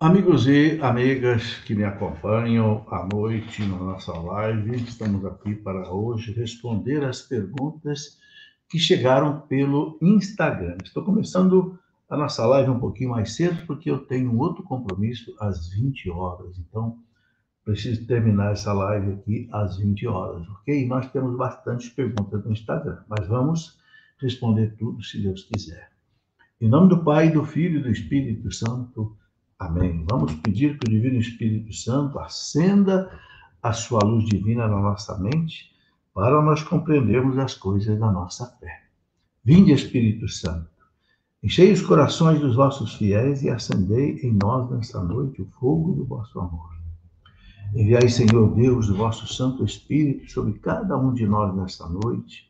Amigos e amigas que me acompanham à noite na nossa live, estamos aqui para hoje responder as perguntas que chegaram pelo Instagram. Estou começando a nossa live um pouquinho mais cedo porque eu tenho outro compromisso às 20 horas. Então, preciso terminar essa live aqui às 20 horas, ok? Nós temos bastante perguntas no Instagram, mas vamos responder tudo se Deus quiser. Em nome do Pai, do Filho e do Espírito Santo. Amém. Vamos pedir que o Divino Espírito Santo acenda a sua luz divina na nossa mente para nós compreendermos as coisas da nossa fé. Vinde, Espírito Santo, enchei os corações dos vossos fiéis e acendei em nós nesta noite o fogo do vosso amor. Enviai, Senhor Deus, o vosso Santo Espírito sobre cada um de nós nesta noite,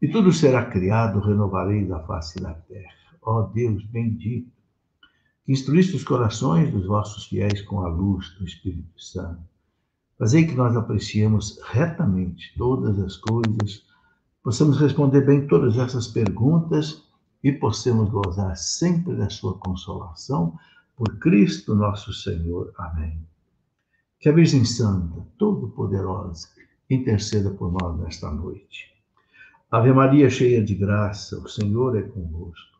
e tudo será criado, renovarei da face da terra. Ó Deus bendito, que instruísse os corações dos vossos fiéis com a luz do Espírito Santo. Fazei que nós apreciemos retamente todas as coisas, possamos responder bem todas essas perguntas e possamos gozar sempre da sua consolação por Cristo nosso Senhor. Amém. Que a Virgem Santa, Todo-Poderosa, interceda por nós nesta noite. Ave Maria, cheia de graça, o Senhor é convosco.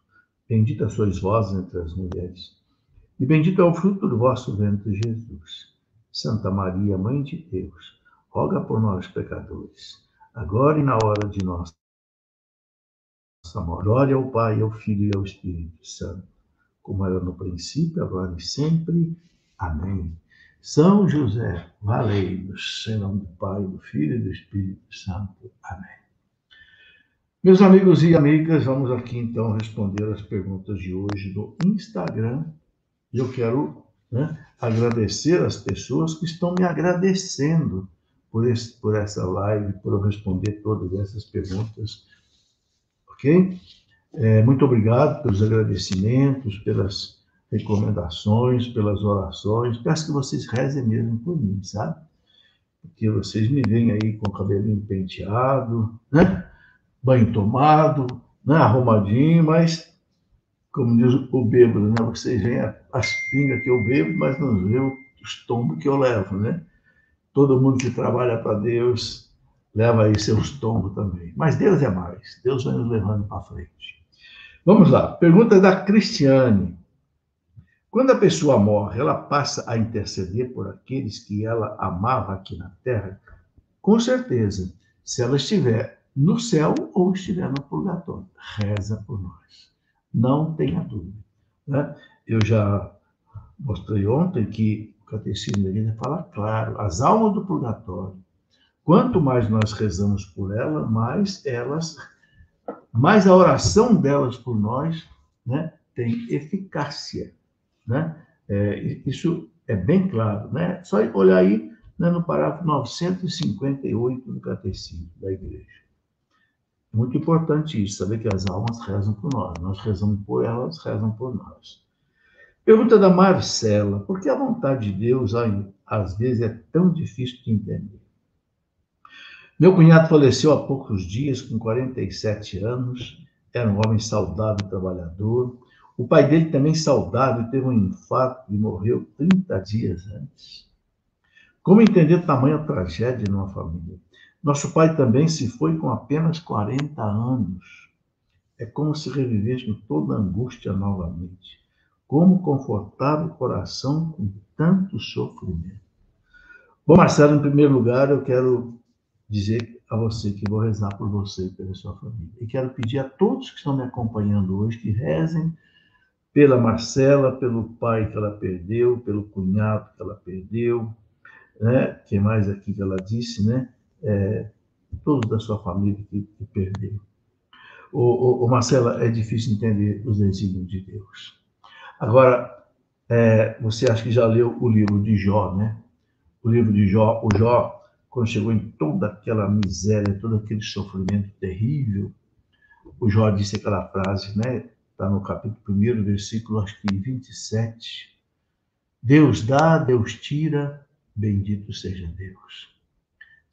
Bendita sois vós entre as mulheres, e bendito é o fruto do vosso ventre, Jesus. Santa Maria, Mãe de Deus, roga por nós, pecadores, agora e na hora de nossa morte. Glória ao Pai, ao Filho e ao Espírito Santo, como era no princípio, agora e sempre. Amém. São José, valei-nos, em nome do Pai, do Filho e do Espírito Santo. Amém. Meus amigos e amigas, vamos aqui então responder as perguntas de hoje do Instagram. Eu quero né, agradecer as pessoas que estão me agradecendo por, esse, por essa live, por eu responder todas essas perguntas. Ok? É, muito obrigado pelos agradecimentos, pelas recomendações, pelas orações. Peço que vocês rezem mesmo por mim, sabe? Porque vocês me veem aí com o cabelinho penteado, né? Banho tomado, né, arrumadinho, mas, como diz o bêbado, né, vocês veem as pingas que eu bebo, mas não vê os tombos que eu levo, né? Todo mundo que trabalha para Deus leva aí seus tombos também. Mas Deus é mais, Deus vai nos levando para frente. Vamos lá, pergunta da Cristiane. Quando a pessoa morre, ela passa a interceder por aqueles que ela amava aqui na terra? Com certeza, se ela estiver no céu ou estiver no purgatório. Reza por nós. Não tenha dúvida. Né? Eu já mostrei ontem que o Catecismo da Igreja fala claro: as almas do purgatório, quanto mais nós rezamos por elas, mais elas, mais a oração delas por nós né, tem eficácia. Né? É, isso é bem claro. Né? Só olhar aí né, no parágrafo 958 do Catecismo da Igreja. Muito importante isso, saber que as almas rezam por nós. Nós rezamos por elas, rezam por nós. Pergunta da Marcela: por que a vontade de Deus, às vezes, é tão difícil de entender? Meu cunhado faleceu há poucos dias, com 47 anos. Era um homem saudável, trabalhador. O pai dele também saudável, teve um infarto e morreu 30 dias antes. Como entender tamanha tragédia numa família? Nosso pai também se foi com apenas 40 anos. É como se revivêssemos toda a angústia novamente. Como confortar o coração com tanto sofrimento. Bom, Marcelo, em primeiro lugar, eu quero dizer a você que vou rezar por você e pela sua família. E quero pedir a todos que estão me acompanhando hoje que rezem pela Marcela, pelo pai que ela perdeu, pelo cunhado que ela perdeu, né? Que mais aqui que ela disse, né? É, todos da sua família que, que perderam. O, o, o, Marcela, é difícil entender os desígnios de Deus. Agora, é, você acha que já leu o livro de Jó, né? O livro de Jó, o Jó, quando chegou em toda aquela miséria, todo aquele sofrimento terrível, o Jó disse aquela frase, né? Está no capítulo 1, versículo, acho que 27. Deus dá, Deus tira, bendito seja Deus.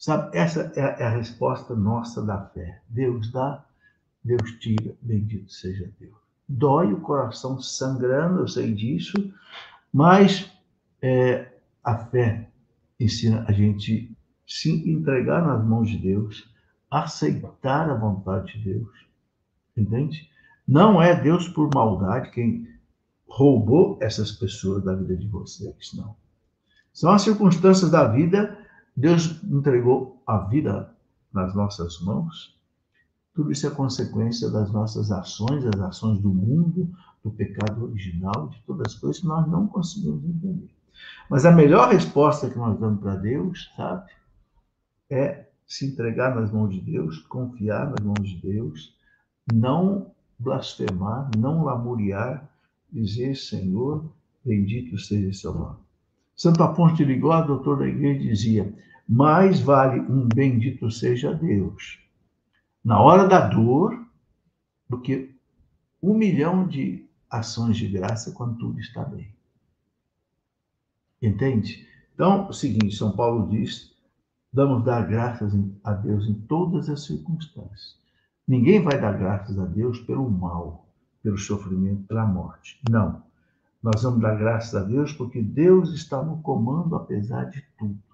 Sabe, essa é a, é a resposta nossa da fé. Deus dá, Deus tira, bendito seja Deus. Dói o coração sangrando, eu sei disso, Mas é, a fé ensina a gente se entregar nas mãos de Deus, aceitar a vontade de Deus. Entende? Não é Deus por maldade quem roubou essas pessoas da vida de vocês, não. São as circunstâncias da vida. Deus entregou a vida nas nossas mãos. Tudo isso é consequência das nossas ações, das ações do mundo, do pecado original, de todas as coisas que nós não conseguimos entender. Mas a melhor resposta que nós damos para Deus, sabe, é se entregar nas mãos de Deus, confiar nas mãos de Deus, não blasfemar, não lamuriar, dizer: Senhor, bendito seja seu nome. Santo Afonso de Ligó, doutor da igreja, dizia: mais vale um bendito seja Deus na hora da dor do que um milhão de ações de graça quando tudo está bem. Entende? Então, é o seguinte, São Paulo diz: damos dar graças a Deus em todas as circunstâncias. Ninguém vai dar graças a Deus pelo mal, pelo sofrimento, pela morte. Não. Nós vamos dar graças a Deus porque Deus está no comando apesar de tudo.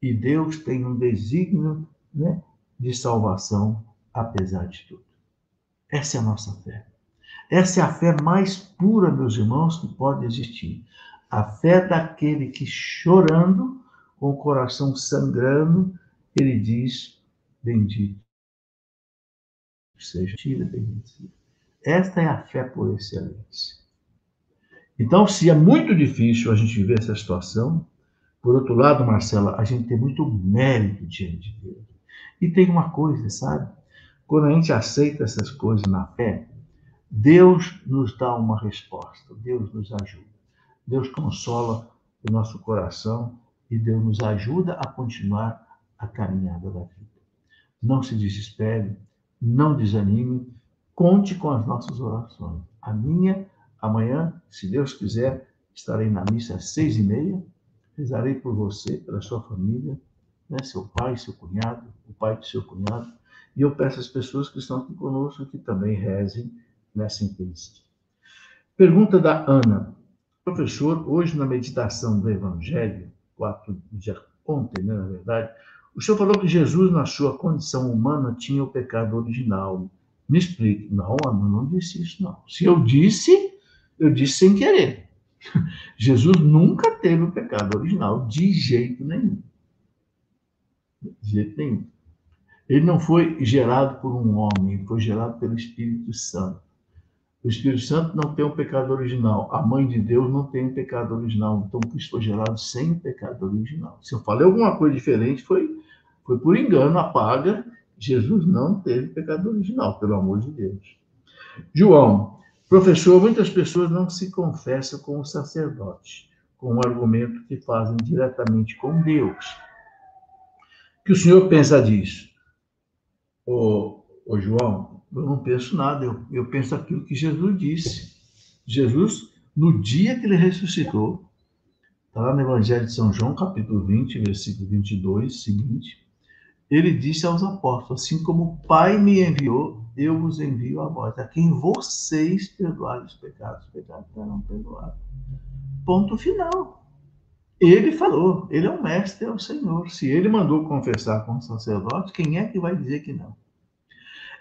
E Deus tem um desígnio né, de salvação apesar de tudo. Essa é a nossa fé. Essa é a fé mais pura, meus irmãos, que pode existir. A fé daquele que, chorando, com o coração sangrando, ele diz: Bendito seja, tira bendito. Esta é a fé por excelência. Então, se é muito difícil a gente viver essa situação, por outro lado, Marcela, a gente tem muito mérito diante de Deus. E tem uma coisa, sabe? Quando a gente aceita essas coisas na fé, Deus nos dá uma resposta, Deus nos ajuda. Deus consola o nosso coração e Deus nos ajuda a continuar a caminhada da vida. Não se desespere, não desanime, conte com as nossas orações. A minha, amanhã, se Deus quiser, estarei na missa às seis e meia, rezarei por você, pela sua família, né, seu pai, seu cunhado, o pai do seu cunhado, e eu peço às pessoas que estão aqui conosco que também rezem nessa intensidade. Pergunta da Ana. Professor, hoje na meditação do Evangelho, quatro, dia, ontem, né, na verdade, o senhor falou que Jesus, na sua condição humana, tinha o pecado original. Me explique. Não, Ana, não disse isso, não. Se eu disse, eu disse sem querer. Jesus nunca teve o pecado original, de jeito nenhum. De jeito nenhum. Ele não foi gerado por um homem, foi gerado pelo Espírito Santo. O Espírito Santo não tem um pecado original. A mãe de Deus não tem um pecado original. Então, Cristo foi gerado sem pecado original. Se eu falei alguma coisa diferente, foi, foi por engano, apaga. Jesus não teve pecado original, pelo amor de Deus. João, professor, muitas pessoas não se confessam com o sacerdote, com o argumento que fazem diretamente com Deus. O que o senhor pensa disso? Ô, ô João, eu não penso nada, eu, eu penso aquilo que Jesus disse. Jesus, no dia que ele ressuscitou, está lá no Evangelho de São João, capítulo 20, versículo 22, seguinte, ele disse aos apóstolos: Assim como o Pai me enviou, eu vos envio a vós, a quem vocês perdoarem os pecados, os pecados serão perdoados. Ponto final. Ele falou, ele é o mestre, é o Senhor. Se ele mandou confessar com o sacerdote, quem é que vai dizer que não?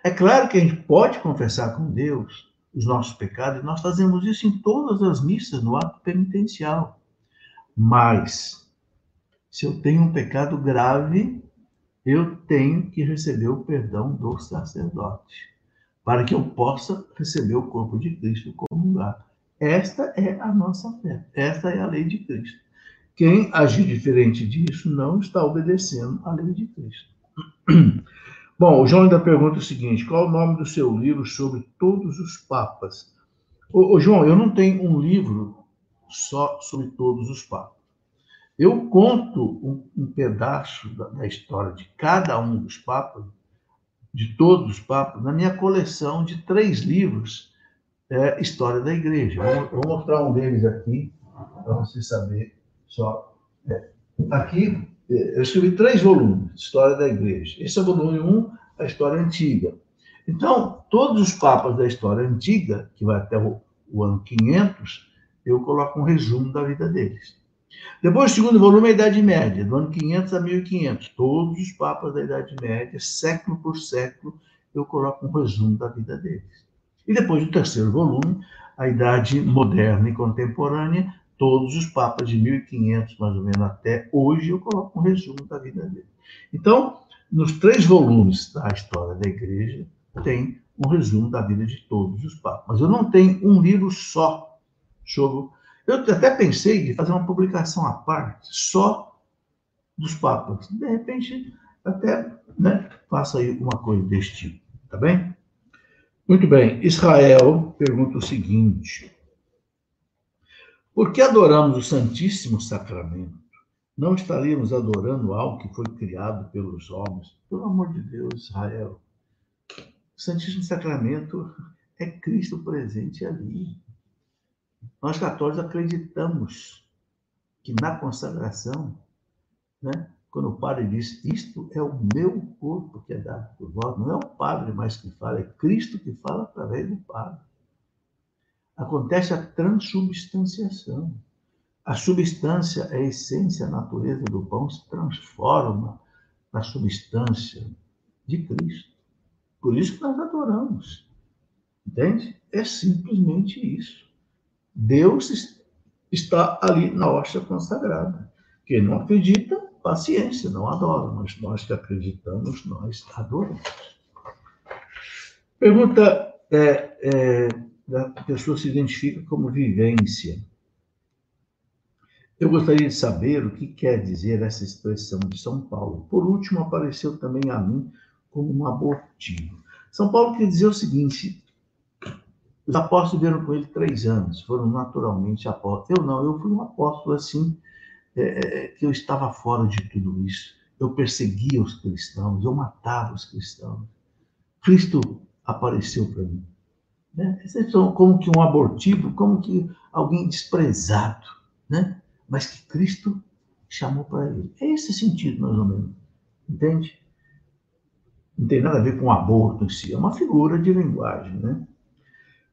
É claro que a gente pode confessar com Deus os nossos pecados, nós fazemos isso em todas as missas, no ato penitencial. Mas, se eu tenho um pecado grave, eu tenho que receber o perdão do sacerdote, para que eu possa receber o corpo de Cristo como lugar. Esta é a nossa fé, esta é a lei de Cristo. Quem agir diferente disso não está obedecendo à lei de Cristo. Bom, o João ainda pergunta o seguinte: qual o nome do seu livro sobre todos os papas? Ô, ô, João, eu não tenho um livro só sobre todos os papas. Eu conto um, um pedaço da, da, história de cada um dos papas, de todos os papas, na minha coleção de três livros, é, História da Igreja. Eu vou, mostrar um deles aqui, para você saber só. É, aqui, é, eu escrevi três volumes, História da Igreja. Esse é o volume 1, um, a História Antiga. Então, todos os papas da História Antiga, que vai até o, o ano 500, eu coloco um resumo da vida deles. Depois, o segundo volume é a Idade Média, do ano 500 a 1500. Todos os papas da Idade Média, século por século, eu coloco um resumo da vida deles. E depois, o terceiro volume, a Idade Moderna e Contemporânea, todos os papas de 1500, mais ou menos, até hoje, eu coloco um resumo da vida deles. Então, nos três volumes da história da Igreja, tem um resumo da vida de todos os papas. Mas eu não tenho um livro só sobre eu até pensei em fazer uma publicação à parte, só dos papas. De repente, até né, faça aí uma coisa desse tipo, tá bem? Muito bem. Israel pergunta o seguinte: Por que adoramos o Santíssimo Sacramento? Não estaríamos adorando algo que foi criado pelos homens? Pelo amor de Deus, Israel. O Santíssimo Sacramento é Cristo presente ali. Nós católicos acreditamos que na consagração, né, quando o padre diz isto é o meu corpo que é dado por vós, não é o padre mais que fala, é Cristo que fala através do padre. Acontece a transubstanciação. A substância, a essência, a natureza do pão se transforma na substância de Cristo. Por isso que nós adoramos. Entende? É simplesmente isso. Deus está ali na hóstia consagrada. Quem não acredita, paciência, não adora, mas nós que acreditamos, nós adoramos. Pergunta é, é, da pessoa se identifica como vivência. Eu gostaria de saber o que quer dizer essa expressão de São Paulo. Por último, apareceu também a mim como um abortivo. São Paulo quer dizer o seguinte: os apóstolos viveram com ele três anos, foram naturalmente apóstolos. Eu não, eu fui um apóstolo assim, é, é, que eu estava fora de tudo isso. Eu perseguia os cristãos, eu matava os cristãos. Cristo apareceu para mim. Né? Como que um abortivo, como que alguém desprezado, né? mas que Cristo chamou para ele. É esse sentido, mais ou menos. Entende? Não tem nada a ver com aborto em si, é uma figura de linguagem, né?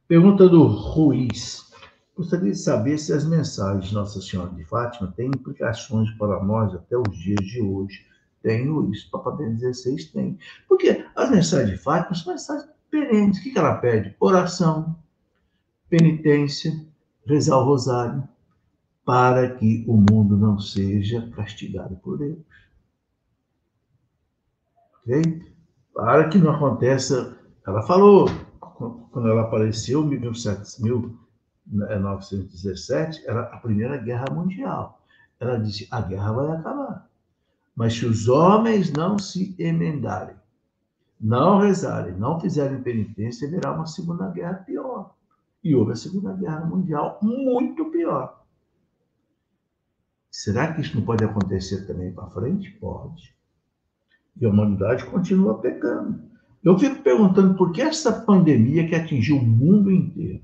Pergunta do Ruiz. Gostaria de saber se as mensagens de Nossa Senhora de Fátima têm implicações para nós até os dias de hoje. Tem, Luiz. Papa Bento XVI tem. Porque as mensagens de Fátima são mensagens perenes. O que ela pede? Oração, penitência, rezar o rosário, para que o mundo não seja castigado por Deus. Ok? Para que não aconteça. Ela falou, quando ela apareceu, em 1917, era a Primeira Guerra Mundial. Ela disse: a guerra vai acabar. Mas se os homens não se emendarem, não rezarem, não fizerem penitência, haverá uma Segunda Guerra pior. E houve a Segunda Guerra Mundial muito pior. Será que isso não pode acontecer também para frente? Pode. E a humanidade continua pecando. Eu fico perguntando por que essa pandemia que atingiu o mundo inteiro.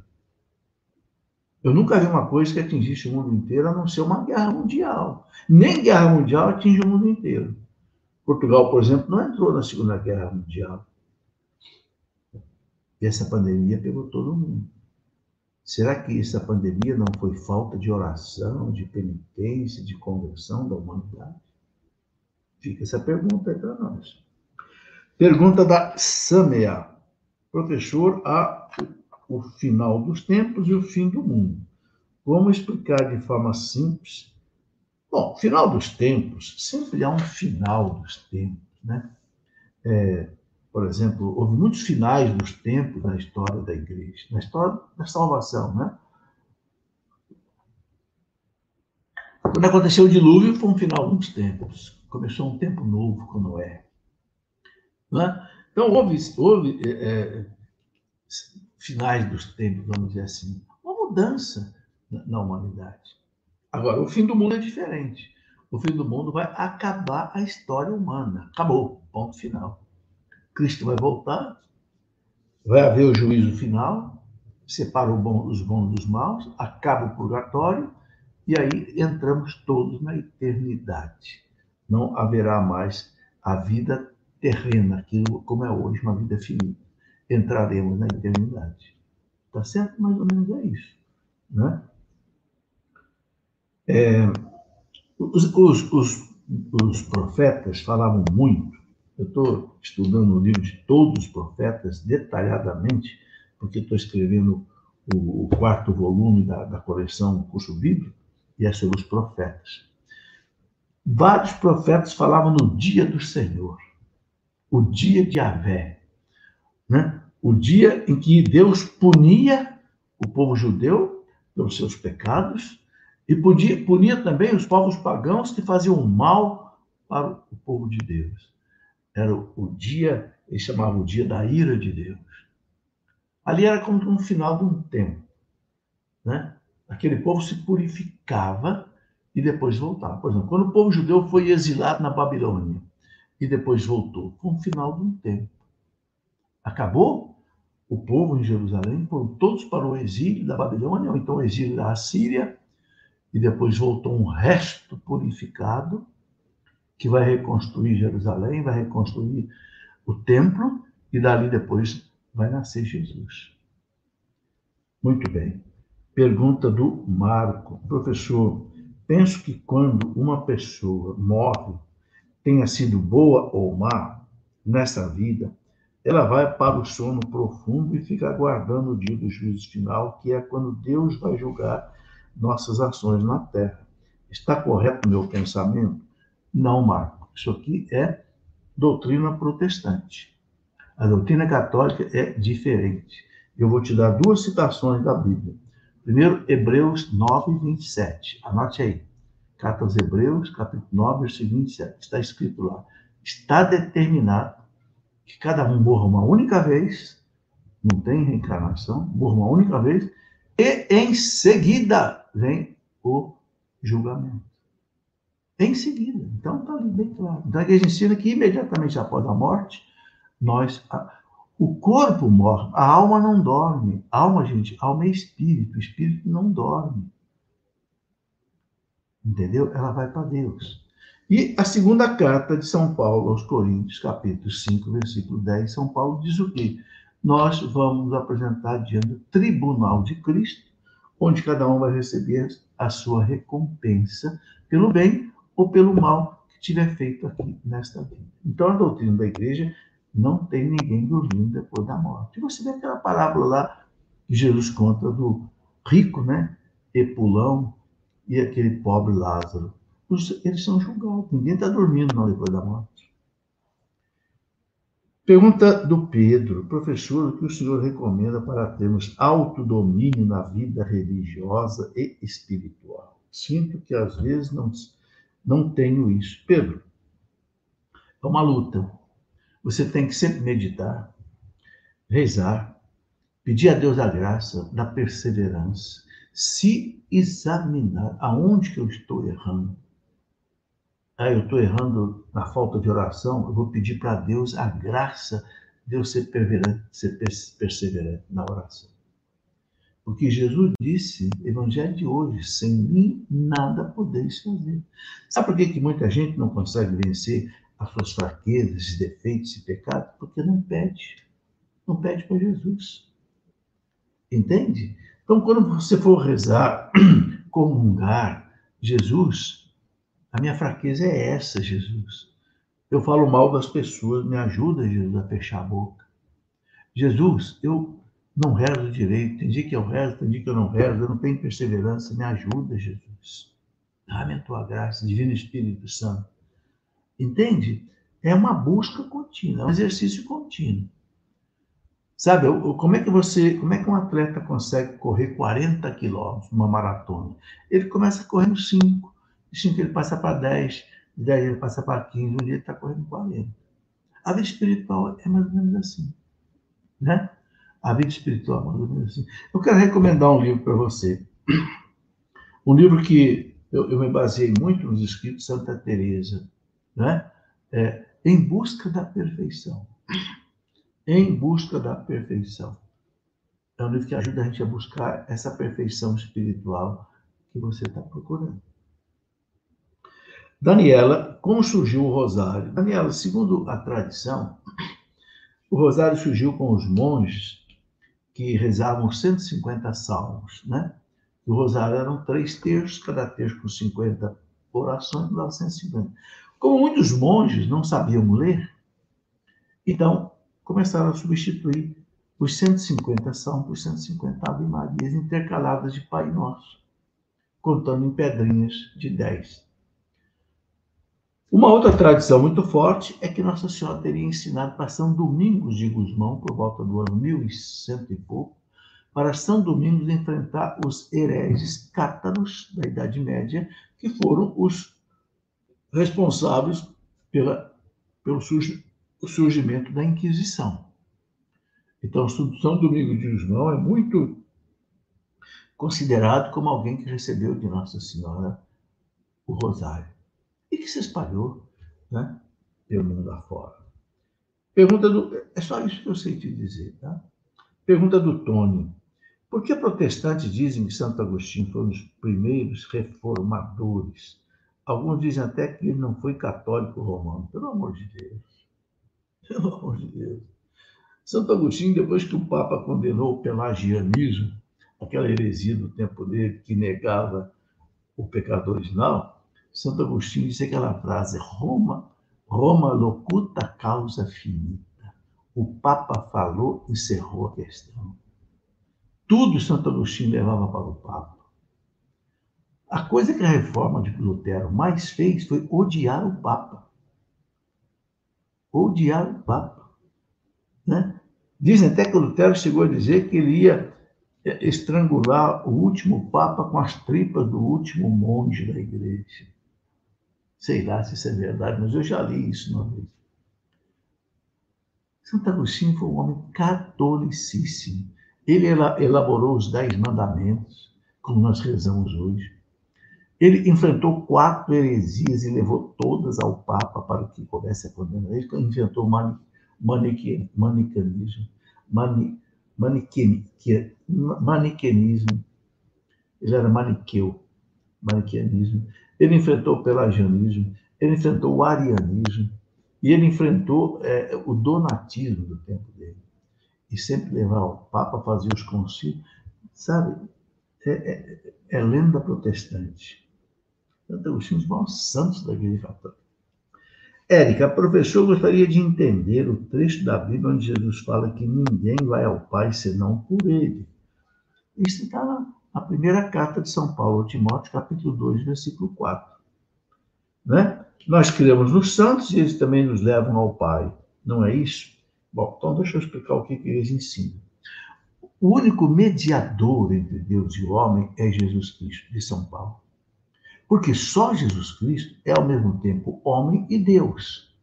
Eu nunca vi uma coisa que atingisse o mundo inteiro a não ser uma guerra mundial. Nem guerra mundial atinge o mundo inteiro. Portugal, por exemplo, não entrou na Segunda Guerra Mundial. E essa pandemia pegou todo mundo. Será que essa pandemia não foi falta de oração, de penitência, de conversão da humanidade? Fica essa pergunta aí para nós. Pergunta da Samea. Professor, há o final dos tempos e o fim do mundo. Como explicar de forma simples? Bom, final dos tempos, sempre há um final dos tempos, né? É, por exemplo, houve muitos finais dos tempos na história da igreja, na história da salvação, né? Quando aconteceu o dilúvio, foi um final dos tempos. Começou um tempo novo com Noé. Né? Então, houve, houve é, é, finais dos tempos, vamos dizer assim, uma mudança na, na humanidade. Agora, o fim do mundo é diferente. O fim do mundo vai acabar a história humana. Acabou, ponto final. Cristo vai voltar, vai haver o juízo final, separa bom, os bons dos maus, acaba o purgatório, e aí entramos todos na eternidade. Não haverá mais a vida terrena, aquilo como é hoje, uma vida finita. Entraremos na eternidade. Tá certo? Mais ou menos é isso. Né? É, os, os, os, os profetas falavam muito. Eu estou estudando o livro de todos os profetas detalhadamente, porque estou escrevendo o, o, quarto volume da, da coleção Curso Bíblico, e é sobre os profetas. Vários profetas falavam no dia do Senhor, o dia de Avé, né? o dia em que Deus punia o povo judeu pelos seus pecados e punia, punia também os povos pagãos que faziam mal para o povo de Deus. Era o, o dia, eles chamavam o dia da ira de Deus. Ali era como no final de um tempo. Né? Aquele povo se purificava e depois voltava. Por exemplo, quando o povo judeu foi exilado na Babilônia e depois voltou, foi um final um tempo. Acabou? O povo em Jerusalém foram todos para o exílio da Babilônia, ou então o exílio da Assíria, e depois voltou um resto purificado que vai reconstruir Jerusalém, vai reconstruir o templo, e dali depois vai nascer Jesus. Muito bem. Pergunta do Marco. Professor, penso que quando uma pessoa morre, tenha sido boa ou má nessa vida, ela vai para o sono profundo e fica aguardando o dia do juízo final, que é quando Deus vai julgar nossas ações na terra. Está correto o meu pensamento? Não, Marco. Isso aqui é doutrina protestante. A doutrina católica é diferente. Eu vou te dar duas citações da Bíblia. Primeiro, Hebreus 9, 27. Anote aí. Carta aos Hebreus, capítulo 9, versículo 27. Está escrito lá. Está determinado que cada um morra uma única vez, não tem reencarnação, morra uma única vez, e em seguida vem o julgamento. Em seguida. Então está ali bem claro. Então a igreja ensina que imediatamente após a morte, nós. O corpo morre, a alma não dorme. Alma, gente, alma é espírito, o espírito não dorme. Entendeu? Ela vai para Deus. E a segunda carta de São Paulo aos Coríntios, capítulo 5, versículo 10, São Paulo diz o quê? Nós vamos apresentar diante do tribunal de Cristo, onde cada um vai receber a sua recompensa pelo bem ou pelo mal que tiver feito aqui nesta vida. Então, a doutrina da igreja não tem ninguém dormindo depois da morte. Você vê aquela parábola lá que Jesus conta do rico, né? Epulão e aquele pobre Lázaro. Eles são julgados. Ninguém está dormindo não depois da morte. Pergunta do Pedro, professor, o que o senhor recomenda para termos autodomínio na vida religiosa e espiritual? Sinto que às vezes não, não tenho isso. Pedro, é uma luta. Você tem que sempre meditar, rezar, pedir a Deus a graça da perseverança, se examinar aonde que eu estou errando. Ah, eu estou errando na falta de oração, eu vou pedir para Deus a graça de eu ser perseverante, ser perseverante na oração. Porque Jesus disse, Evangelho de hoje, sem mim nada podeis fazer. Sabe por que, que muita gente não consegue vencer as suas fraquezas, defeitos e pecados, porque não pede. Não pede para Jesus. Entende? Então, quando você for rezar, comungar, Jesus, a minha fraqueza é essa, Jesus. Eu falo mal das pessoas, me ajuda, Jesus, a fechar a boca. Jesus, eu não rezo direito, tem dia que eu rezo, tem dia que eu não rezo, eu não tenho perseverança, me ajuda, Jesus. Dá-me a tua graça, Divino Espírito Santo. Entende? É uma busca contínua, é um exercício contínuo. Sabe, como é que você, como é que um atleta consegue correr 40 quilômetros numa maratona? Ele começa correndo 5, de 5 ele passa para 10, de 10 ele passa para 15, um dia ele está correndo 40. A vida espiritual é mais ou menos assim, né? A vida espiritual é mais ou menos assim. Eu quero recomendar um livro para você. Um livro que eu, eu me baseei muito nos escritos de Santa Teresa, né? É, em busca da perfeição. Em busca da perfeição. É um livro que ajuda a gente a buscar essa perfeição espiritual que você está procurando. Daniela, como surgiu o rosário? Daniela, segundo a tradição, o rosário surgiu com os monges que rezavam 150 salmos, né? O rosário eram três terços, cada terço com 50 orações, dava 150. Como muitos monges não sabiam ler, então começaram a substituir os 150 salmos por 150 Ave Marias intercaladas de Pai Nosso, contando em pedrinhas de 10. Uma outra tradição muito forte é que Nossa Senhora teria ensinado para São Domingos de Gusmão, por volta do ano 1100 e pouco, para São Domingos enfrentar os hereges cátaros da Idade Média, que foram os responsáveis pela, pelo surgimento da Inquisição. Então, São Domingos de Gusmão é muito considerado como alguém que recebeu de Nossa Senhora o rosário e que se espalhou né, pelo mundo afora. Pergunta do. É só isso que eu sei te dizer, tá? Pergunta do Tony. Por que protestantes dizem que Santo Agostinho foi um dos primeiros reformadores? Alguns dizem até que ele não foi católico romano. Pelo amor de Deus. Pelo amor de Deus. Santo Agostinho, depois que o Papa condenou o pelagianismo, aquela heresia do tempo dele que negava o pecado original, Santo Agostinho disse aquela frase: Roma, Roma locuta causa finita. O Papa falou, encerrou a questão. Tudo Santo Agostinho levava para o Papa. A coisa que a reforma de Lutero mais fez foi odiar o Papa. Odiar o Papa. Né? Dizem até que Lutero chegou a dizer que ele ia estrangular o último Papa com as tripas do último monge da igreja. Sei lá se isso é verdade, mas eu já li isso uma vez. Santo Agostinho foi um homem catolicíssimo. Ele elaborou os Dez Mandamentos, como nós rezamos hoje. Ele enfrentou quatro heresias e levou todas ao Papa para que houvesse a condenação. Ele inventou o maniqueanismo, mani, maniqueanismo. Ele era maniqueu, maniqueanismo. Ele enfrentou o pelagianismo, ele enfrentou o arianismo e ele enfrentou é, o donatismo do tempo dele. E sempre levava o Papa a fazer os concílios. Sabe, é, é, é lenda protestante. Santo os maiores santos da Igreja Católica. Érica, professor gostaria de entender o trecho da Bíblia onde Jesus fala que ninguém vai ao Pai senão por ele. Isso está na primeira carta de São Paulo Timóteo, capítulo 2, versículo 4. Né? Nós criamos nos santos e eles também nos levam ao Pai. Não é isso? Bom, então deixa eu explicar o que, que eles ensinam. O único mediador entre Deus e o homem é Jesus Cristo, de São Paulo. Porque só Jesus Cristo é ao mesmo tempo homem e Deus.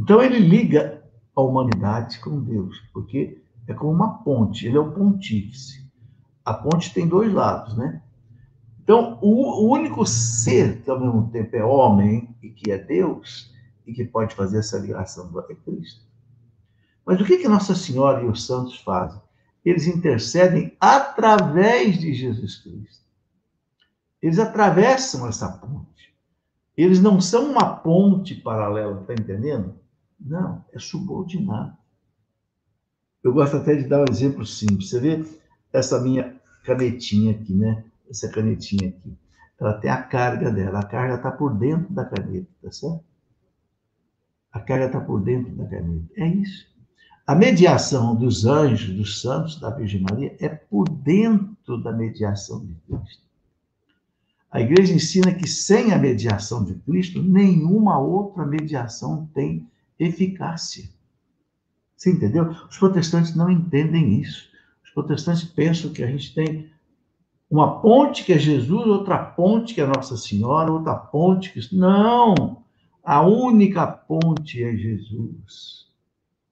Então ele liga a humanidade com Deus, porque é como uma ponte, ele é o pontífice a ponte tem dois lados, né? Então, o, único ser que ao mesmo tempo é homem e que é Deus e que pode fazer essa ligação é Cristo. Mas o que, que Nossa Senhora e os santos fazem? Eles intercedem através de Jesus Cristo. Eles atravessam essa ponte. Eles não são uma ponte paralela, está entendendo? Não, é subordinado. Eu gosto até de dar um exemplo simples. Você vê essa minha canetinha aqui, né? Essa canetinha aqui. Ela tem a carga dela. A carga está por dentro da caneta, tá certo? A carga está por dentro da caneta. É isso. A mediação dos anjos, dos santos, da Virgem Maria, é por dentro da mediação de Cristo. A igreja ensina que sem a mediação de Cristo, nenhuma outra mediação tem eficácia. Você entendeu? Os protestantes não entendem isso protestantes pensam que a gente tem uma ponte que é Jesus, outra ponte que é Nossa Senhora, outra ponte que. Não! A única ponte é Jesus.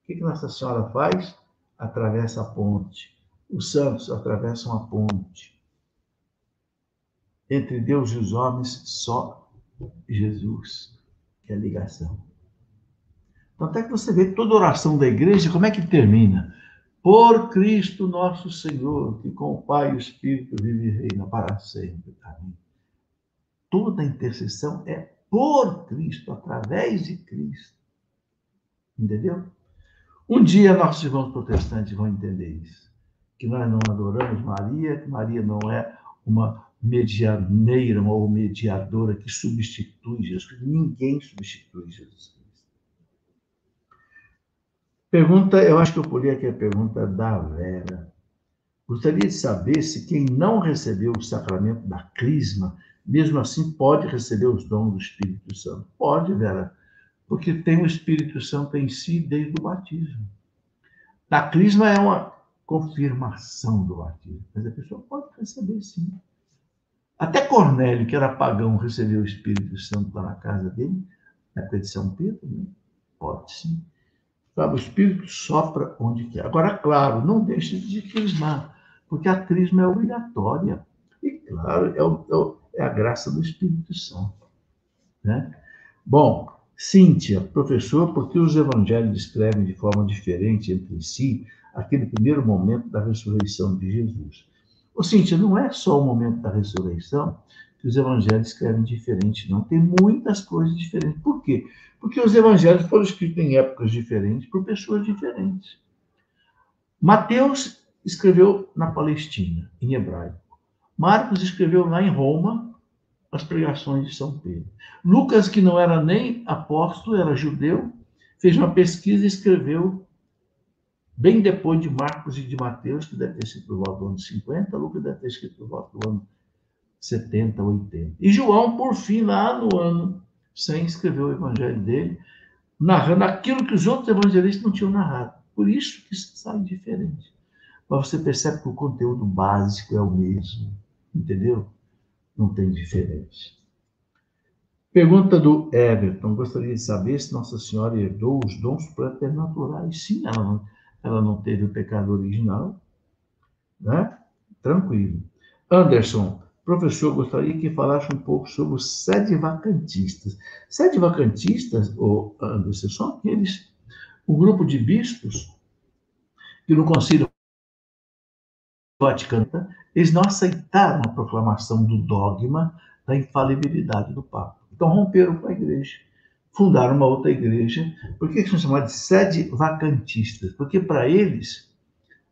O que Nossa Senhora faz? Atravessa a ponte. Os santos atravessam a ponte. Entre Deus e os homens, só Jesus, que é a ligação. Então, até que você vê toda oração da igreja, como é que termina? por Cristo nosso Senhor, que com o Pai e o Espírito vive e reina para sempre. Amém. Toda intercessão é por Cristo, através de Cristo. Entendeu? Um dia nossos irmãos protestantes vão entender isso. Que nós não adoramos Maria, que Maria não é uma medianeira ou mediadora que substitui Jesus. Ninguém substitui Jesus Cristo. Pergunta, eu acho que eu pulei aqui a pergunta da Vera. Gostaria de saber se quem não recebeu o sacramento da crisma, mesmo assim pode receber os dons do Espírito Santo. Pode, Vera, porque tem o Espírito Santo em si desde o batismo. A crisma é uma confirmação do batismo, mas a pessoa pode receber sim. Até Cornélio, que era pagão, recebeu o Espírito Santo lá na casa dele, na época de São Pedro, né? pode sim. Sabe, o Espírito sopra onde quer. Agora, claro, não deixe de crismar, porque a crisma é obrigatória. E, claro, é, o, é, é a graça do Espírito Santo. Né? Bom, Cíntia, professor, por que os evangelhos descrevem de forma diferente entre si aquele primeiro momento da ressurreição de Jesus? Ô, Cíntia, não é só o momento da ressurreição que os evangelhos escrevem diferente, não. Tem muitas coisas diferentes. Por quê? Porque os evangelhos foram escritos em épocas diferentes, por pessoas diferentes. Mateus escreveu na Palestina, em hebraico. Marcos escreveu lá em Roma, as pregações de São Pedro. Lucas, que não era nem apóstolo, era judeu, fez uma pesquisa e escreveu bem depois de Marcos e de Mateus, que deve ter sido por volta do ano 50, Lucas deve ter escrito por volta do ano 70, 80. E João, por fim, lá no ano 100, escreveu o evangelho dele, narrando aquilo que os outros evangelistas não tinham narrado. Por isso que sai diferente. Mas você percebe que o conteúdo básico é o mesmo, entendeu? Não tem diferença. Pergunta do Everton. Gostaria de saber se Nossa Senhora herdou os dons preternaturais. Sim, ela não, ela não teve o pecado original. Né? Tranquilo. Anderson, professor, gostaria que falasse um pouco sobre os sede vacantistas. Sede vacantistas, ou Anderson, são aqueles, o grupo de bispos que no Concílio Vaticano, eles não aceitaram a proclamação do dogma da infalibilidade do Papa. Então romperam com a igreja, fundaram uma outra igreja. Por que são chamados de sede vacantistas? Porque para eles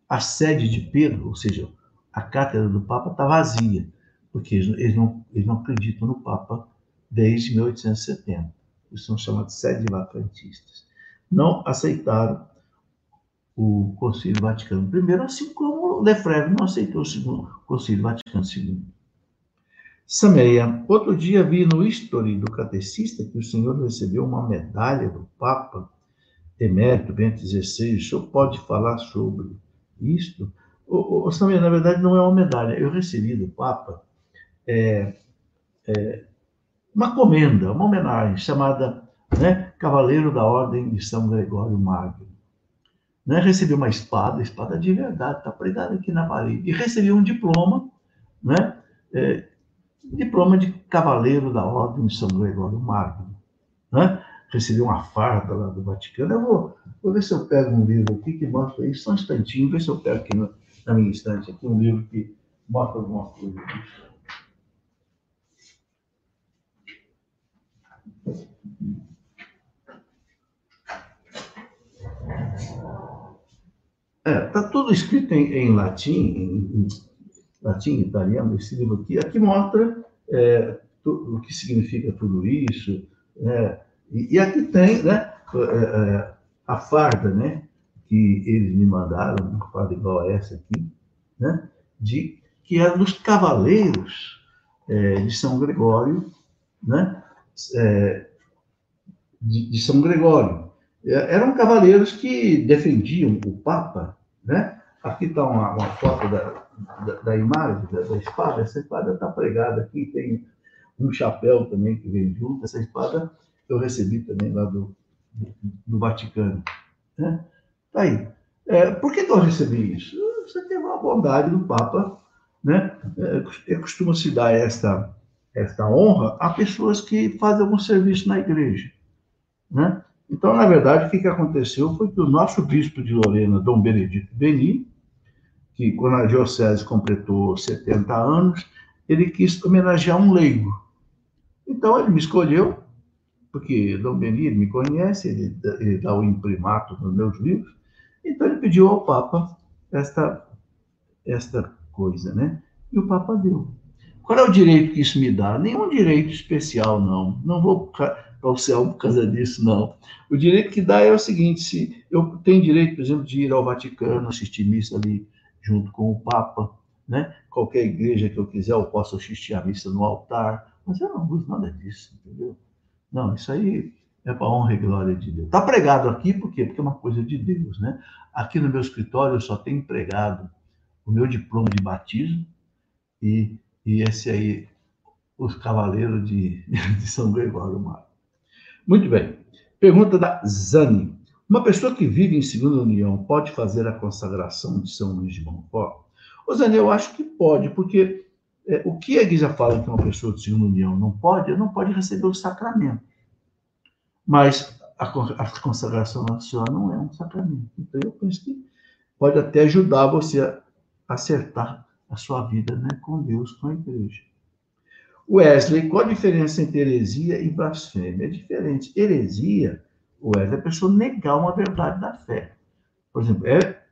a sede de Pedro, ou seja, a cátedra do Papa, está vazia, porque eles não, eles não acreditam no Papa desde 1870. Eles são chamados de sede vacantistas. Não aceitaram o Concílio Vaticano I, assim como Lefebvre não aceitou o segundo, Concílio Vaticano II. Sameia, outro dia vi no History do Catecista que o senhor recebeu uma medalha do Papa Emérito Bento XVI. O senhor pode falar sobre isto? O, Sameia, na verdade, não é uma medalha. Eu recebi do Papa é, é, uma comenda, uma homenagem chamada né, Cavaleiro da Ordem de São Gregório Magno né? Recebi uma espada, espada de verdade, está pregada aqui na parede. E recebi um diploma, né? É, diploma de cavaleiro da Ordem de São Gregório Magno. Né? Recebi uma farda lá do Vaticano. Eu vou, vou ver se eu pego um livro aqui que mostra isso, só um instantinho, ver se eu pego aqui no, na minha estante aqui um livro que mostra alguma coisa. É, tá tudo escrito em, em latim, em, latim, italiano, esse livro aqui. Aqui mostra é, o que significa tudo isso. Né? E, e, aqui tem né, é, é, a farda, né? Que eles me mandaram, uma farda igual a essa aqui, né? De, que é dos cavaleiros é, de São Gregório, né? É, de, de São Gregório. É, eram cavaleiros que defendiam o Papa, né? Aqui está uma, uma, foto da, da, da imagem da, da, espada. Essa espada está pregada aqui, tem um chapéu também que vem junto. Essa espada eu recebi também lá do, do, Vaticano. Né? Tá aí. É, por que, que eu recebi isso? Aqui é uma bondade do Papa, né? É, costuma se dar esta, esta honra a pessoas que fazem algum serviço na igreja, né? Então, na verdade, o que, aconteceu foi que o nosso bispo de Lorena, Dom Benedito Beni, que quando a diocese completou 70 anos, ele quis homenagear um leigo. Então, ele me escolheu, porque Dom Beni me conhece, ele, ele dá o imprimato nos meus livros, então ele pediu ao Papa esta, esta coisa, né? E o Papa deu. Qual é o direito que isso me dá? Nenhum direito especial, não. Não vou para o céu por causa disso, não. O direito que dá é o seguinte: se eu tenho direito, por exemplo, de ir ao Vaticano, assistir missa ali junto com o Papa, né? Qualquer igreja que eu quiser, eu posso assistir a missa no altar, mas eu não uso nada disso, entendeu? Não, isso aí é para honra e glória de Deus. Está pregado aqui por quê? Porque é uma coisa de Deus, né? Aqui no meu escritório eu só tenho pregado o meu diploma de batismo e, e esse aí, os cavaleiros de, de São Gregório Magno. Muito bem. Pergunta da Zani. Uma pessoa que vive em segunda união pode fazer a consagração de São Luís de Montfort? Zani, eu acho que pode, porque é, o que a igreja fala que uma pessoa de segunda união não pode, não pode receber o sacramento. Mas a, a consagração nacional não é um sacramento. Então, eu penso que pode até ajudar você a acertar a sua vida né, com Deus, com a igreja. Wesley, qual a diferença entre heresia e blasfêmia? É diferente. Heresia, Wesley, é a pessoa negar uma verdade da fé. Por exemplo, é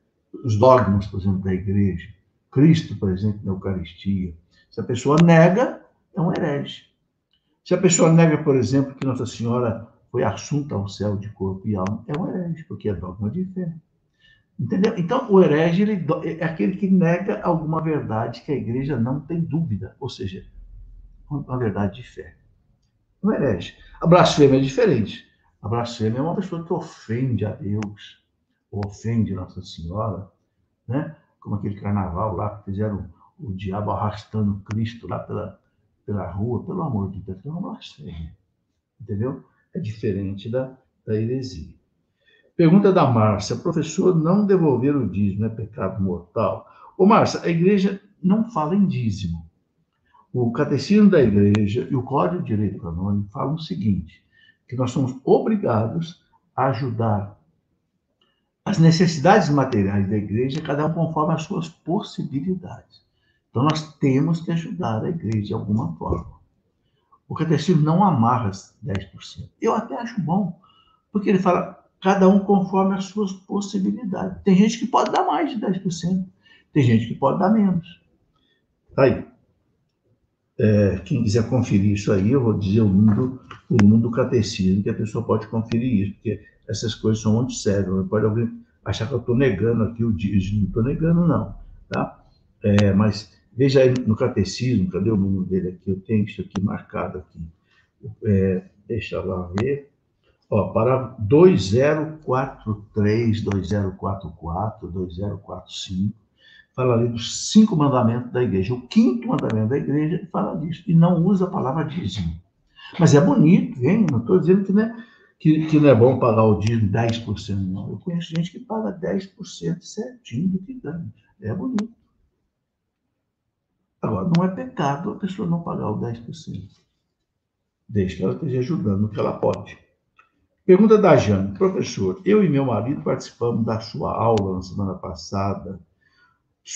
os dogmas, por exemplo, da igreja, Cristo presente na Eucaristia. Se a pessoa nega, é um herege. Se a pessoa nega, por exemplo, que Nossa Senhora foi assunta ao céu de corpo e alma, é um herege, porque é dogma de fé. Entendeu? Então, o herege ele, é aquele que nega alguma verdade que a igreja não tem dúvida, ou seja, uma verdade de fé. Um herege. A blasfêmia é diferente. A blasfêmia é uma pessoa que ofende a Deus, ofende Nossa Senhora, né? como aquele carnaval lá que fizeram o diabo arrastando Cristo lá pela, pela rua, pelo amor de Deus, é uma blasfêmia. Entendeu? é diferente da, da heresia. Pergunta da Márcia: professor, não devolver o dízimo é pecado mortal? Ô, Márcia, a igreja não fala em dízimo. O catecismo da igreja e o Código de Direito Canônico falam o seguinte: que nós somos obrigados a ajudar as necessidades materiais da igreja, cada um conforme as suas possibilidades. Então, nós temos que ajudar a igreja de alguma forma. O catecismo não amarra 10%. Eu até acho bom, porque ele fala cada um conforme as suas possibilidades. Tem gente que pode dar mais de 10%, tem gente que pode dar menos. Tá aí. É, quem quiser conferir isso aí, eu vou dizer o mundo, o mundo do catecismo, que a pessoa pode conferir isso, porque essas coisas são muito sérias. Pode alguém achar que eu estou negando aqui o dízimo. Não estou negando, não. Tá? É, mas Veja aí no catecismo, cadê o número dele aqui? Eu tenho isso aqui marcado aqui. É, deixa lá ver. Ó, para 2043, 2044, 2045, fala ali dos cinco mandamentos da igreja. O quinto mandamento da igreja fala disso, e não usa a palavra dízimo. Mas é bonito, hein? Não estou dizendo que não, é, que, que não é bom pagar o dízimo 10%, não. Eu conheço gente que paga 10% certinho do que ganha. É bonito. Agora, não é pecado a pessoa não pagar o 10%. Desde que ela esteja ajudando no que ela pode. Pergunta da Jane. Professor, eu e meu marido participamos da sua aula na semana passada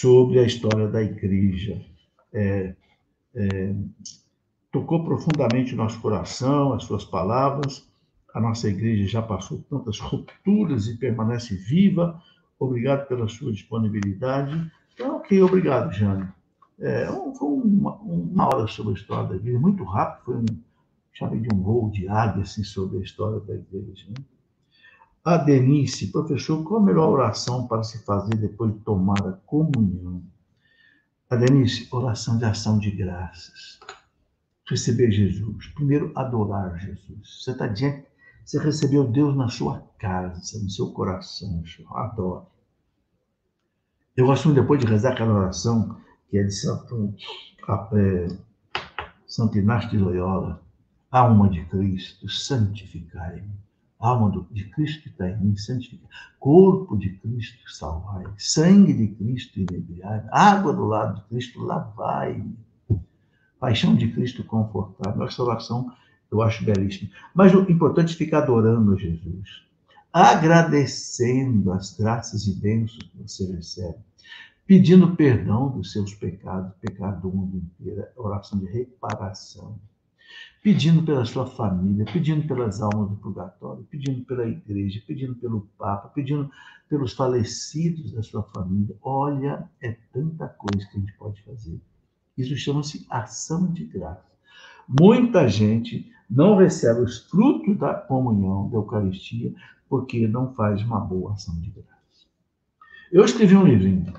sobre a história da igreja. É, é, tocou profundamente o nosso coração, as suas palavras. A nossa igreja já passou tantas rupturas e permanece viva. Obrigado pela sua disponibilidade. Então, ok, obrigado, Jane. É, foi uma, uma hora sobre a história da igreja, muito rápido, foi um, chamei de um voo de águia assim, sobre a história da igreja. Né? A Denise, professor, qual a melhor oração para se fazer depois de tomar a comunhão? A Denise, oração de ação de graças. Receber Jesus. Primeiro, adorar Jesus. Você está diante, você recebeu Deus na sua casa, no seu coração. Adoro. Eu gosto depois de rezar aquela oração, que é de Santo, é, Santo Inácio de Loyola, alma de Cristo, santificai-me. Alma de Cristo que está em mim, santificai. Corpo de Cristo, salvai. Sangue de Cristo, inebriai. Água do lado de Cristo, lavai-me. Paixão de Cristo, confortar. Nossa oração eu acho belíssima. Mas o importante é ficar adorando Jesus, agradecendo as graças e bênçãos que você recebe pedindo perdão dos seus pecados, pecado do mundo inteiro, é oração de reparação, pedindo pela sua família, pedindo pelas almas do purgatório, pedindo pela igreja, pedindo pelo Papa, pedindo pelos falecidos da sua família. Olha, é tanta coisa que a gente pode fazer. Isso chama-se ação de graça. Muita gente não recebe os frutos da comunhão, da Eucaristia, porque não faz uma boa ação de graça. Eu escrevi um livrinho,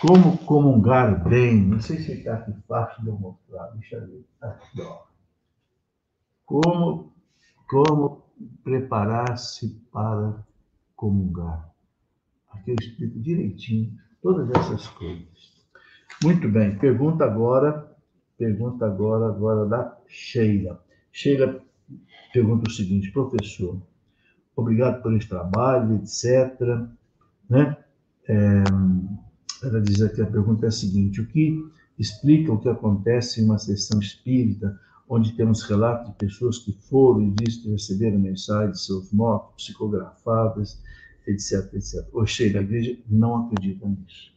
Como Comungar Bem, não sei se está aqui fácil de eu mostrar, deixa eu ver. Aqui, ó. Como, como preparar-se para comungar. Aqui eu explico direitinho todas essas coisas. Muito bem, pergunta agora, pergunta agora, agora da Sheila. Sheila pergunta o seguinte, professor, obrigado por esse trabalho, etc. Né? É, ela diz aqui, a pergunta é a seguinte, o que explica o que acontece em uma sessão espírita, onde temos relatos de pessoas que foram e que receberam mensagens seus mortos, psicografadas, etc, etc. Ou Sheila, a igreja não acredita nisso.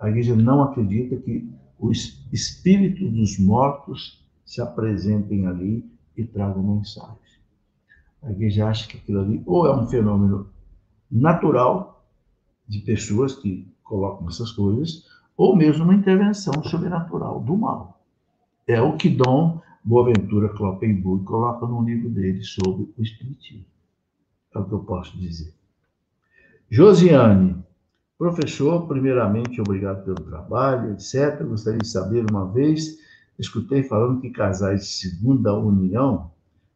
A igreja não acredita que os espíritos dos mortos se apresentem ali e tragam mensagens. A igreja acha que aquilo ali ou é um fenômeno natural de pessoas que colocam essas coisas, ou mesmo uma intervenção sobrenatural do mal. É o que Dom Boaventura Kloppenburg coloca no livro dele sobre o Espiritismo. É o que eu posso dizer. Josiane, professor, primeiramente, obrigado pelo trabalho, etc. Gostaria de saber, uma vez, escutei falando que casais de segunda união,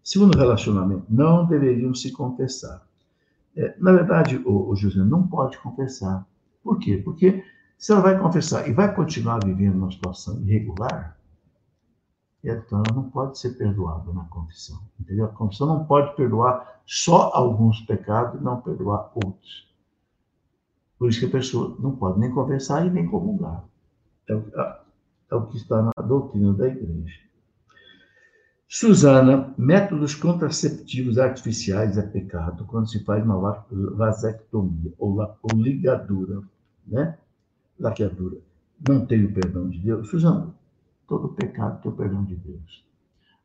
segundo relacionamento, não deveriam se confessar. É, na verdade, o, o Josiane não pode confessar. Por quê? Porque se ela vai confessar e vai continuar vivendo uma situação irregular, então ela não pode ser perdoada na confissão. Entendeu? A confissão não pode perdoar só alguns pecados e não perdoar outros. Por isso que a pessoa não pode nem conversar e nem comungar. É o, é o que está na doutrina da igreja. Suzana, métodos contraceptivos artificiais é pecado quando se faz uma vasectomia ou, ou ligadura, né? Laqueadura. Não tem o perdão de Deus. Suzana, todo pecado tem o perdão de Deus.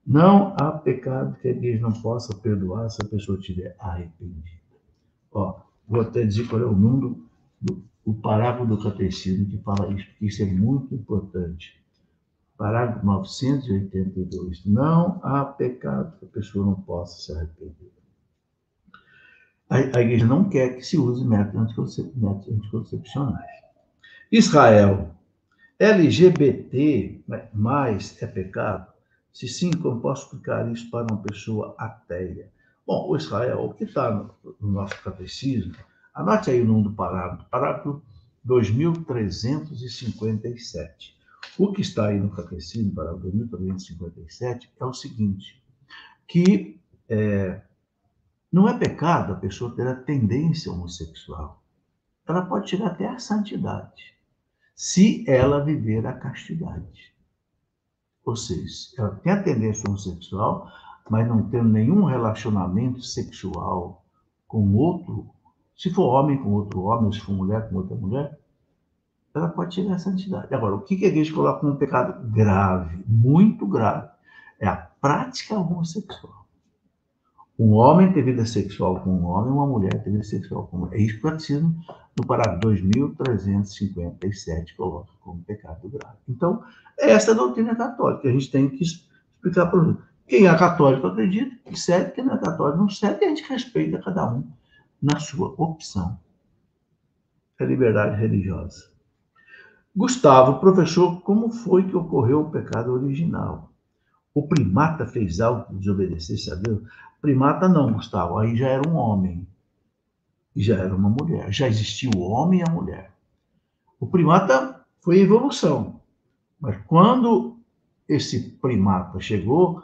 Não há pecado que igreja não possa perdoar se a pessoa estiver arrependida. Ó, vou até dizer qual é o número o parágrafo do catecismo que fala isso, porque isso é muito importante. Parágrafo 982. Não há pecado que a pessoa não possa se arrepender. A, a igreja não quer que se use métodos anticoncepcionais. Israel. LGBT mais é pecado? Se sim, como posso explicar isso para uma pessoa ateia? Bom, o Israel, o que está no, no nosso catecismo, Anote aí o nome do parágrafo, parágrafo 2357. O que está aí no catecismo, parágrafo 2357, é o seguinte, que é, não é pecado a pessoa ter a tendência homossexual. Ela pode chegar até a santidade, se ela viver a castidade. Ou seja, ela tem a tendência homossexual, mas não tem nenhum relacionamento sexual com outro se for homem com outro homem, se for mulher com outra mulher, ela pode chegar à santidade. Agora, o que a igreja coloca como um pecado grave, muito grave, é a prática homossexual. Um homem ter vida sexual com um homem, uma mulher ter vida sexual com uma mulher. É isso que o catecismo, no parágrafo 2357, coloca como pecado grave. Então, é essa a doutrina católica. A gente tem que explicar para o Quem é católico acredita que serve, quem não é católico não serve, a gente respeita cada um na sua opção. É liberdade religiosa. Gustavo, professor, como foi que ocorreu o pecado original? O primata fez algo que desobedecesse a Deus? Primata não, Gustavo, aí já era um homem. E já era uma mulher. Já existia o homem e a mulher. O primata foi evolução. Mas quando esse primata chegou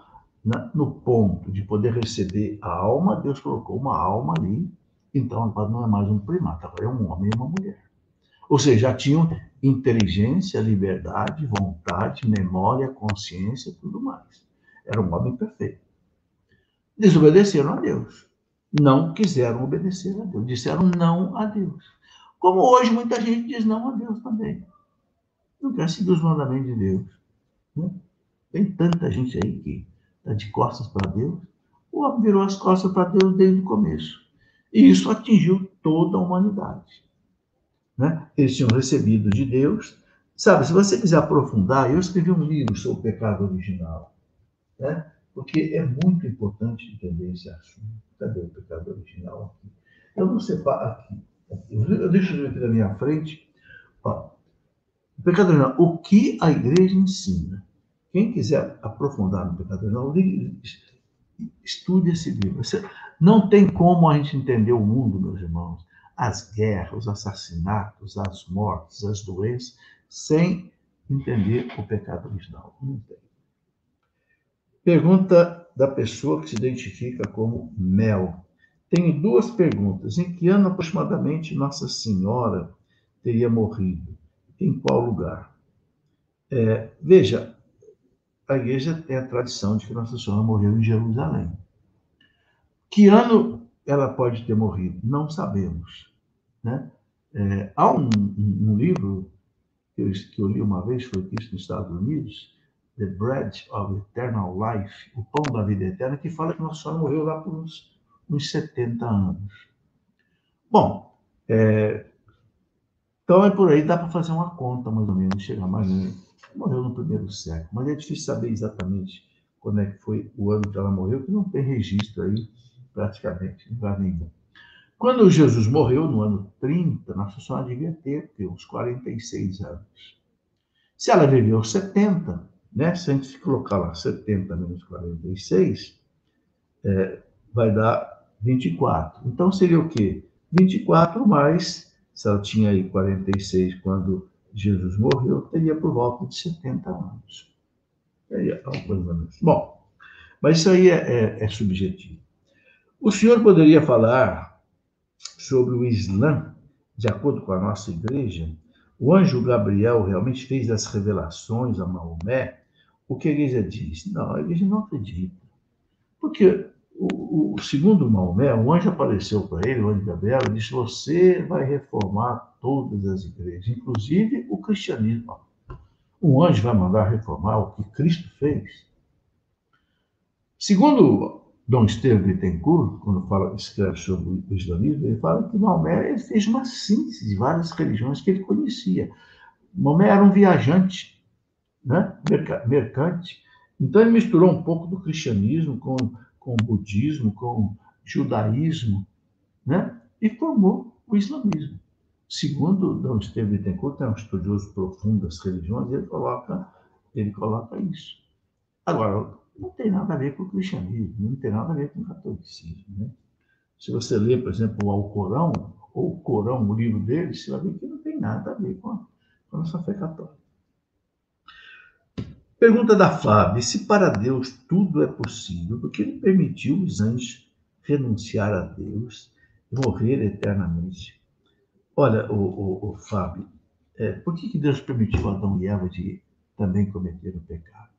no ponto de poder receber a alma, Deus colocou uma alma ali então, agora não é mais um primata, agora é um homem e uma mulher. Ou seja, já tinham inteligência, liberdade, vontade, memória, consciência, tudo mais. Era um homem perfeito. Desobedeceram a Deus. Não quiseram obedecer a Deus. Disseram não a Deus. Como hoje muita gente diz não a Deus também. Não quer seguir os mandamentos de Deus. Né? Tem tanta gente aí que está de costas para Deus, ou virou as costas para Deus desde o começo. E isso atingiu toda a humanidade. Né? Eles tinham recebido de Deus Sabe, se você quiser aprofundar, eu escrevi um livro sobre o pecado original, né? Porque é muito importante entender esse assunto. Cadê o pecado original aqui? Eu não separo aqui. Eu deixo o aqui na minha frente. O pecado original, o que a igreja ensina? Quem quiser aprofundar no pecado original, estude esse livro. Não tem como a gente entender o mundo, meus irmãos, as guerras, os assassinatos, as mortes, as doenças, sem entender o pecado original. Não tem. Pergunta da pessoa que se identifica como Mel. Tenho duas perguntas. Em que ano aproximadamente Nossa Senhora teria morrido? Em qual lugar? É, veja, a igreja tem a tradição de que Nossa Senhora morreu em Jerusalém. Que ano ela pode ter morrido? Não sabemos. Né? É, há um, um, um livro que eu, que eu, li uma vez, foi visto nos Estados Unidos, The Bread of Eternal Life, o pão da vida eterna, que fala que Nossa Senhora morreu lá por uns, uns 70 anos. Bom, é, então é por aí, dá para fazer uma conta mais ou menos, chegar mais ou menos. Morreu no primeiro século, mas é difícil saber exatamente quando é que foi o ano que ela morreu, que não tem registro aí praticamente, em lugar nenhum. Quando Jesus morreu, no ano 30, Nossa Senhora devia ter, ter uns 46 anos. Se ela viveu 70, né? se a gente colocar lá 70 menos 46, é, vai dar 24. Então seria o quê? 24 mais, se ela tinha aí 46 quando Jesus morreu, teria por volta de 70 anos. Menos. Bom, mas isso aí é, é, é subjetivo. O senhor poderia falar sobre o Islã, de acordo com a nossa igreja? O anjo Gabriel realmente fez as revelações a Maomé? O que a igreja diz? Não, a igreja não acredita. Porque, o, o segundo Maomé, o anjo apareceu para ele, o anjo Gabriel, e disse: Você vai reformar todas as igrejas, inclusive o cristianismo. Um anjo vai mandar reformar o que Cristo fez. Segundo Dom Estevam Bittencourt, quando fala, escreve sobre o islamismo, ele fala que Maomé fez uma síntese de várias religiões que ele conhecia. Maomé era um viajante, né? mercante. Então ele misturou um pouco do cristianismo com, com o budismo, com o judaísmo, né? e formou o islamismo. Segundo Dom Estevam que é um estudioso profundo das religiões, ele coloca, ele coloca isso. Agora, não tem nada a ver com o cristianismo, não tem nada a ver com o catolicismo. Né? Se você lê, por exemplo, o Alcorão, ou o Corão, o livro dele, você vai ver que não tem nada a ver com a, com a nossa fé católica. Pergunta da Flávia: se para Deus tudo é possível, por que ele permitiu os anjos renunciar a Deus morrer eternamente? Olha, o, o, o Fábio, é, por que, que Deus permitiu Adão e Eva de também cometer o pecado?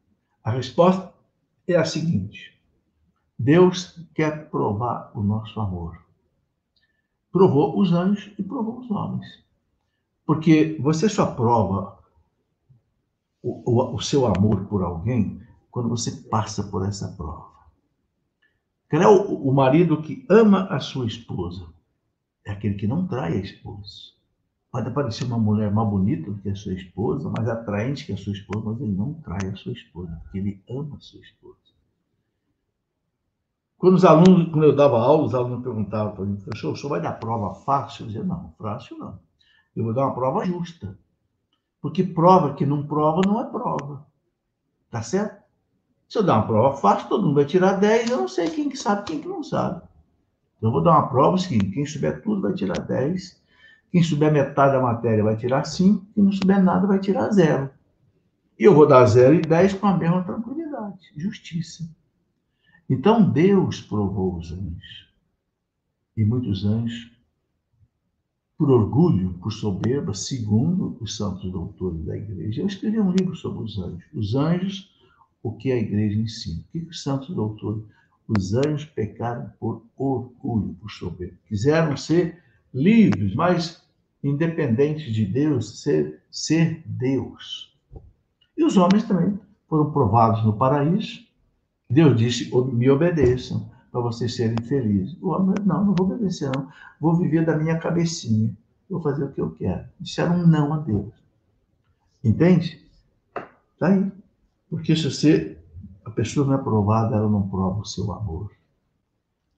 A resposta é a seguinte: Deus quer provar o nosso amor. Provou os anjos e provou os homens. Porque você só prova o, o, o seu amor por alguém quando você passa por essa prova. Qual é o, o marido que ama a sua esposa? É aquele que não trai a esposa. Pode aparecer uma mulher mais bonita do que a sua esposa, mais atraente que a sua esposa, mas ele não trai a sua esposa, porque ele ama a sua esposa. Quando os alunos, quando eu dava aula, os alunos perguntavam para mim, professor, o senhor vai dar prova fácil? Eu dizia, não, fácil não. Eu vou dar uma prova justa. Porque prova que não prova não é prova. Tá certo? Se eu dar uma prova fácil, todo mundo vai tirar 10, eu não sei quem que sabe, quem que não sabe. Então, eu vou dar uma prova seguinte, quem souber tudo vai tirar 10, quem souber metade da matéria vai tirar 5, quem não souber nada vai tirar 0. E eu vou dar 0 e 10 com a mesma tranquilidade, justiça. Então Deus provou os anjos. E muitos anjos, por orgulho, por soberba, segundo os santos doutores da igreja, eu escrevi um livro sobre os anjos. Os anjos, o que a igreja ensina. O que os santos doutores? Os anjos pecaram por orgulho, por soberba. Quiseram ser livres, mas independentes de Deus, ser, ser Deus. E os homens também foram provados no paraíso. Deus disse: me obedeçam para vocês serem felizes. O homem, não, não vou obedecer, não. Vou viver da minha cabecinha. Vou fazer o que eu quero. Disseram um não a Deus. Entende? Tá aí. Porque se você, a pessoa não é provada, ela não prova o seu amor.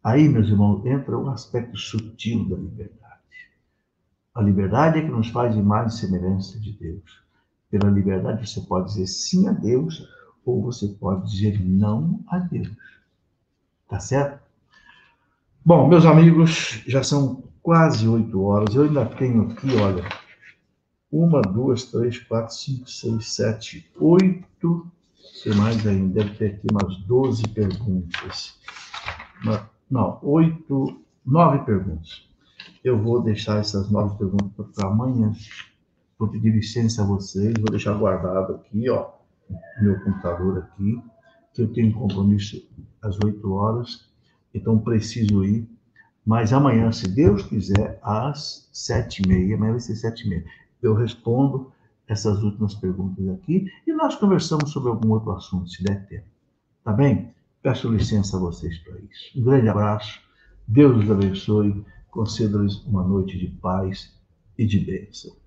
Aí, meus irmãos, entra o aspecto sutil da liberdade. A liberdade é que nos faz imagem e semelhança de Deus. Pela liberdade você pode dizer sim a Deus ou você pode dizer não a Deus. Tá certo? Bom, meus amigos, já são quase oito horas. Eu ainda tenho aqui, olha, uma, duas, três, quatro, cinco, seis, sete, oito. Tem mais ainda, deve ter aqui umas doze perguntas. Não, oito, nove perguntas. Eu vou deixar essas nove perguntas para amanhã. Vou pedir licença a vocês, vou deixar guardado aqui, ó, meu computador aqui, que eu tenho compromisso às oito horas, então preciso ir. Mas amanhã, se Deus quiser, às sete e meia, amanhã vai ser sete e meia, eu respondo essas últimas perguntas aqui e nós conversamos sobre algum outro assunto, se der tempo. Tá bem? Peço licença a vocês para isso. Um grande abraço, Deus os abençoe, conceda-lhes uma noite de paz e de bênção.